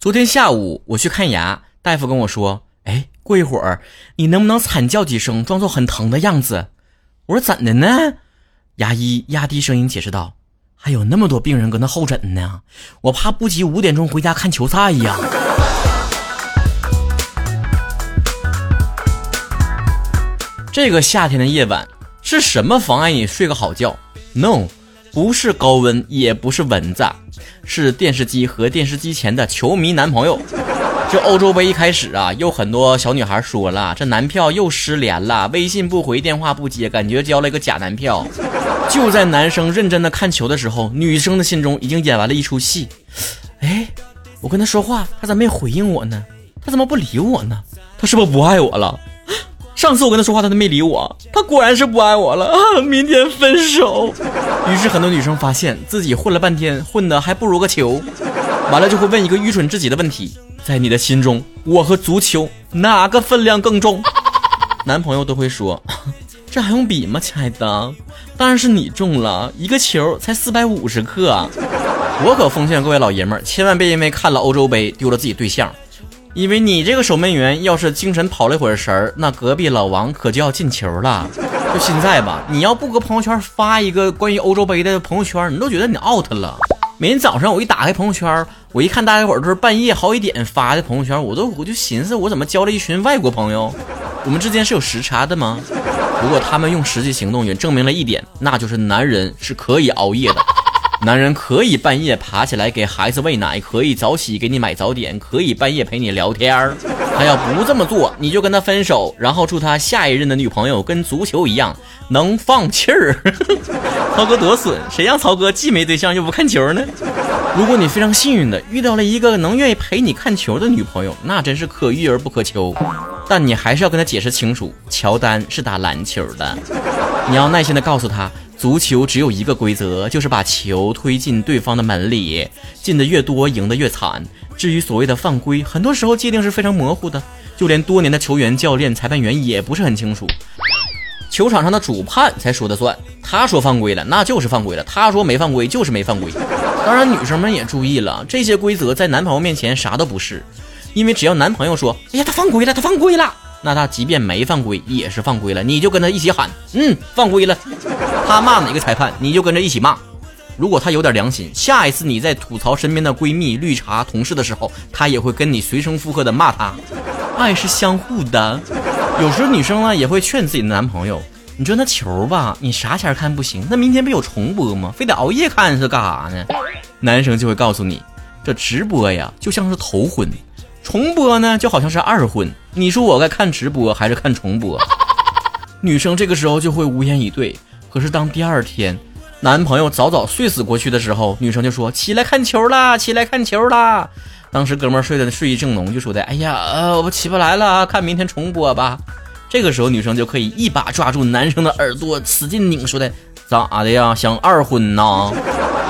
昨天下午我去看牙，大夫跟我说：“哎，过一会儿你能不能惨叫几声，装作很疼的样子？”我说：“怎的呢？”牙医压低声音解释道：“还有那么多病人搁那候诊呢，我怕不及五点钟回家看球赛呀。”这个夏天的夜晚是什么妨碍你睡个好觉？No，不是高温，也不是蚊子。是电视机和电视机前的球迷男朋友。这欧洲杯一开始啊，有很多小女孩说了，这男票又失联了，微信不回，电话不接，感觉交了一个假男票。就在男生认真的看球的时候，女生的心中已经演完了一出戏。哎，我跟他说话，他咋没回应我呢？他怎么不理我呢？他是不是不爱我了？上次我跟他说话，他都没理我，他果然是不爱我了啊！明天分手。于是很多女生发现自己混了半天，混的还不如个球，完了就会问一个愚蠢至极的问题：在你的心中，我和足球哪个分量更重？男朋友都会说：这还用比吗，亲爱的？当然是你重了，一个球才四百五十克。我可奉劝各位老爷们，千万别因为看了欧洲杯丢了自己对象。因为你这个守门员要是精神跑了一会儿神儿，那隔壁老王可就要进球了。就现在吧，你要不搁朋友圈发一个关于欧洲杯的朋友圈，你都觉得你 out 了。每天早上我一打开朋友圈，我一看大家伙都是半夜好几点发的朋友圈，我都我就寻思我怎么交了一群外国朋友？我们之间是有时差的吗？不过他们用实际行动也证明了一点，那就是男人是可以熬夜的。男人可以半夜爬起来给孩子喂奶，可以早起给你买早点，可以半夜陪你聊天儿。他要不这么做，你就跟他分手，然后祝他下一任的女朋友跟足球一样能放气儿。曹哥多损，谁让曹哥既没对象又不看球呢？如果你非常幸运的遇到了一个能愿意陪你看球的女朋友，那真是可遇而不可求。但你还是要跟他解释清楚，乔丹是打篮球的，你要耐心的告诉他。足球只有一个规则，就是把球推进对方的门里，进的越多，赢得越惨。至于所谓的犯规，很多时候界定是非常模糊的，就连多年的球员、教练、裁判员也不是很清楚。球场上的主判才说的算，他说犯规了，那就是犯规了；他说没犯规，就是没犯规。当然，女生们也注意了，这些规则在男朋友面前啥都不是，因为只要男朋友说：“哎呀，他犯规了，他犯规了。”那他即便没犯规，也是犯规了。你就跟他一起喊，嗯，犯规了。他骂哪个裁判，你就跟着一起骂。如果他有点良心，下一次你在吐槽身边的闺蜜、绿茶、同事的时候，他也会跟你随声附和的骂他。爱是相互的。有时候女生呢也会劝自己的男朋友，你说那球吧，你啥前看不行，那明天不有重播吗？非得熬夜看是干啥呢？男生就会告诉你，这直播呀就像是头婚。重播呢，就好像是二婚。你说我该看直播还是看重播？女生这个时候就会无言以对。可是当第二天男朋友早早睡死过去的时候，女生就说：“起来看球啦，起来看球啦。”当时哥们睡的睡意正浓，就说的：“哎呀，呃，我起不来了，看明天重播吧。”这个时候女生就可以一把抓住男生的耳朵，使劲拧，说的：“咋的呀？想二婚呐？”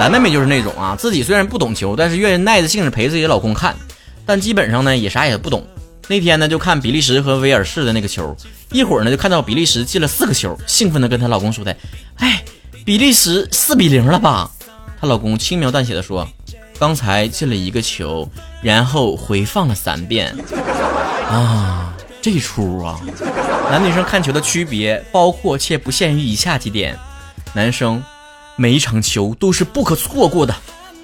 蓝妹妹就是那种啊，自己虽然不懂球，但是愿意耐着性子陪自己老公看。但基本上呢也啥也不懂。那天呢就看比利时和威尔士的那个球，一会儿呢就看到比利时进了四个球，兴奋的跟她老公说的：“哎，比利时四比零了吧？”她老公轻描淡写的说：“刚才进了一个球，然后回放了三遍。”啊，这出啊！男女生看球的区别包括且不限于以下几点：男生，每一场球都是不可错过的；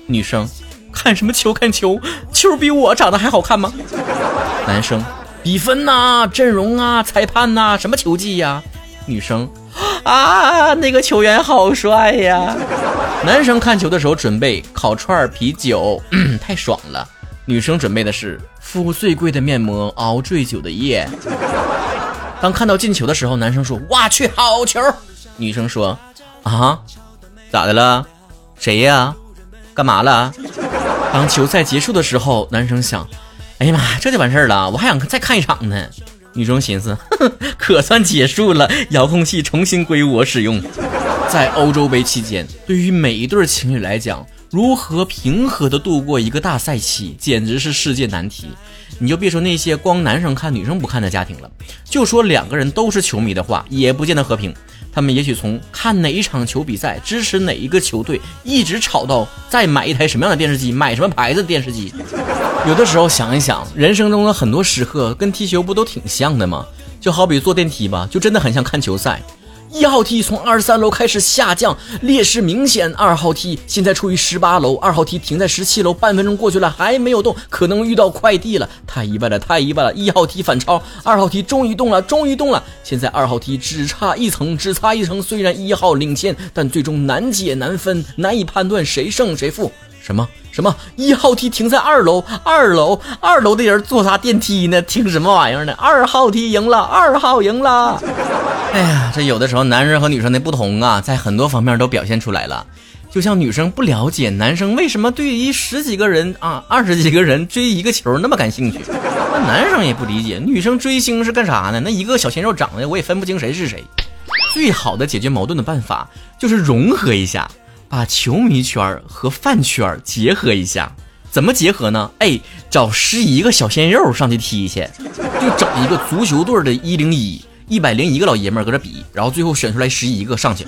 女生。看什么球？看球，球比我长得还好看吗？男生，比分呐，阵容啊，裁判呐，什么球技呀？女生，啊，那个球员好帅呀！男生看球的时候准备烤串啤酒，太爽了。女生准备的是敷最贵的面膜，熬最久的夜。当看到进球的时候，男生说：“哇去，好球！”女生说：“啊，咋的了？谁呀？干嘛了？”当球赛结束的时候，男生想：“哎呀妈，这就完事儿了，我还想再看一场呢。”女生寻思呵呵：“ 可算结束了，遥控器重新归我使用。”在欧洲杯期间，对于每一对情侣来讲，如何平和的度过一个大赛期，简直是世界难题。你就别说那些光男生看女生不看的家庭了，就说两个人都是球迷的话，也不见得和平。他们也许从看哪一场球比赛、支持哪一个球队，一直吵到再买一台什么样的电视机、买什么牌子的电视机。有的时候想一想，人生中的很多时刻跟踢球不都挺像的吗？就好比坐电梯吧，就真的很像看球赛。一号梯从二十三楼开始下降，劣势明显。二号梯现在处于十八楼，二号梯停在十七楼，半分钟过去了还没有动，可能遇到快递了，太意外了，太意外了！一号梯反超，二号梯终于动了，终于动了。现在二号梯只差一层，只差一层。虽然一号领先，但最终难解难分，难以判断谁胜谁负。什么什么？一号梯停在二楼，二楼二楼的人坐啥电梯呢？停什么玩意儿呢？二号梯赢了，二号赢了。哎呀，这有的时候男生和女生的不同啊，在很多方面都表现出来了。就像女生不了解男生为什么对于十几个人啊、二十几个人追一个球那么感兴趣，那男生也不理解女生追星是干啥呢？那一个小鲜肉长得我也分不清谁是谁。最好的解决矛盾的办法就是融合一下。把球迷圈和饭圈结合一下，怎么结合呢？哎，找十一个小鲜肉上去踢去，就整一个足球队的一零一，一百零一个老爷们儿搁这比，然后最后选出来十一个上去。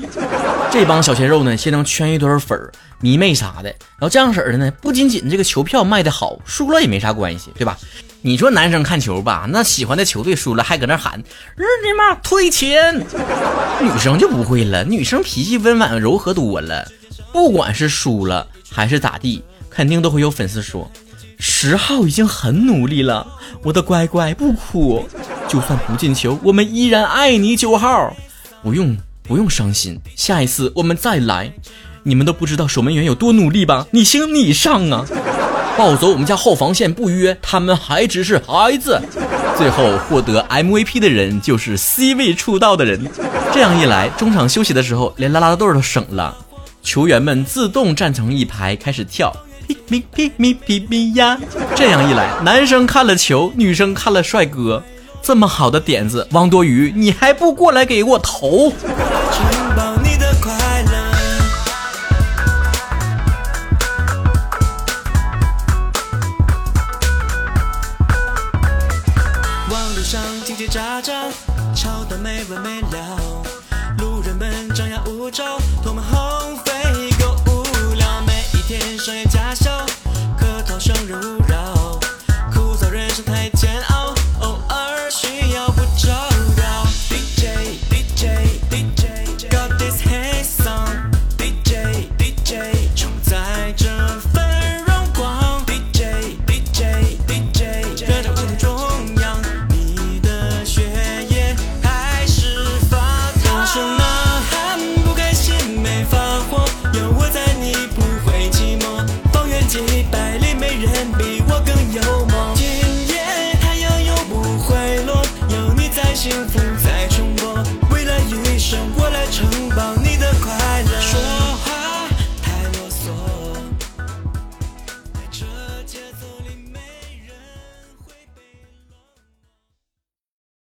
这帮小鲜肉呢，先能圈一堆粉儿、迷妹啥的，然后这样式儿的呢，不仅仅这个球票卖的好，输了也没啥关系，对吧？你说男生看球吧，那喜欢的球队输了还搁那喊日你妈退钱，女生就不会了，女生脾气温婉柔和多了。不管是输了还是咋地，肯定都会有粉丝说：“十号已经很努力了，我的乖乖不哭，就算不进球，我们依然爱你。”九号，不用不用伤心，下一次我们再来。你们都不知道守门员有多努力吧？你行你上啊！暴走我们家后防线不约，他们还只是孩子。最后获得 MVP 的人就是 C 位出道的人。这样一来，中场休息的时候，连拉拉队都省了。球员们自动站成一排，开始跳皮咪皮咪皮咪呀。这样一来，男生看了球，女生看了帅哥。这么好的点子，王多鱼，你还不过来给我投？网络上叽叽喳喳，吵得没完没了，路人们张牙舞爪，唾沫横 new 幸福。